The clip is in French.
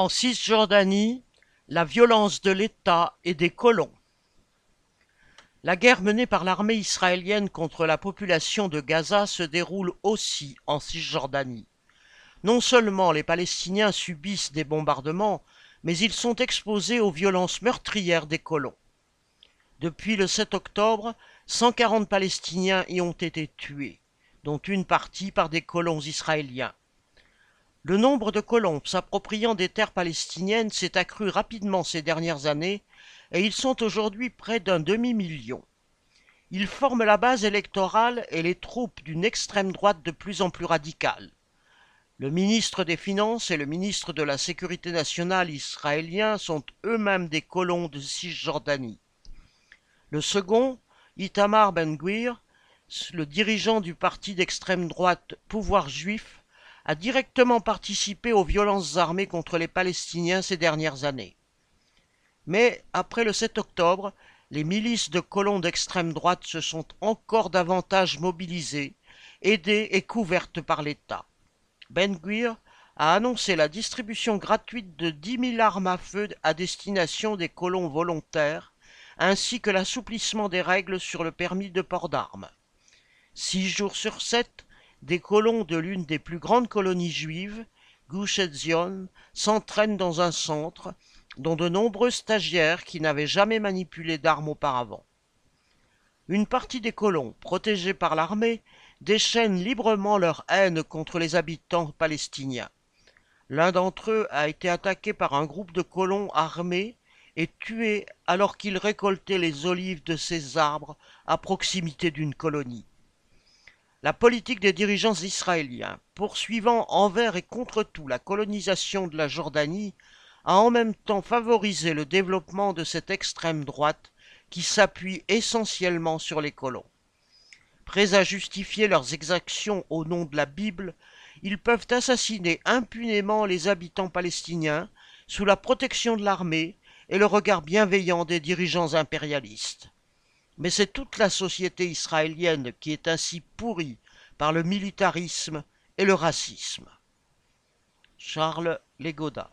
En Cisjordanie, la violence de l'État et des colons. La guerre menée par l'armée israélienne contre la population de Gaza se déroule aussi en Cisjordanie. Non seulement les Palestiniens subissent des bombardements, mais ils sont exposés aux violences meurtrières des colons. Depuis le 7 octobre, 140 Palestiniens y ont été tués, dont une partie par des colons israéliens. Le nombre de colons s'appropriant des terres palestiniennes s'est accru rapidement ces dernières années et ils sont aujourd'hui près d'un demi-million. Ils forment la base électorale et les troupes d'une extrême droite de plus en plus radicale. Le ministre des Finances et le ministre de la Sécurité nationale israélien sont eux-mêmes des colons de Cisjordanie. Le second, Itamar Ben-Gvir, le dirigeant du parti d'extrême droite Pouvoir juif, a directement participé aux violences armées contre les Palestiniens ces dernières années. Mais après le 7 octobre, les milices de colons d'extrême droite se sont encore davantage mobilisées, aidées et couvertes par l'État. Ben Gvir a annoncé la distribution gratuite de dix mille armes à feu à destination des colons volontaires, ainsi que l'assouplissement des règles sur le permis de port d'armes. Six jours sur sept, des colons de l'une des plus grandes colonies juives, Gush Etzion, s'entraînent dans un centre, dont de nombreux stagiaires qui n'avaient jamais manipulé d'armes auparavant. Une partie des colons, protégés par l'armée, déchaînent librement leur haine contre les habitants palestiniens. L'un d'entre eux a été attaqué par un groupe de colons armés et tué alors qu'il récoltait les olives de ses arbres à proximité d'une colonie. La politique des dirigeants israéliens, poursuivant envers et contre tout la colonisation de la Jordanie, a en même temps favorisé le développement de cette extrême droite qui s'appuie essentiellement sur les colons. Prêts à justifier leurs exactions au nom de la Bible, ils peuvent assassiner impunément les habitants palestiniens sous la protection de l'armée et le regard bienveillant des dirigeants impérialistes mais c'est toute la société israélienne qui est ainsi pourrie par le militarisme et le racisme. Charles Legoda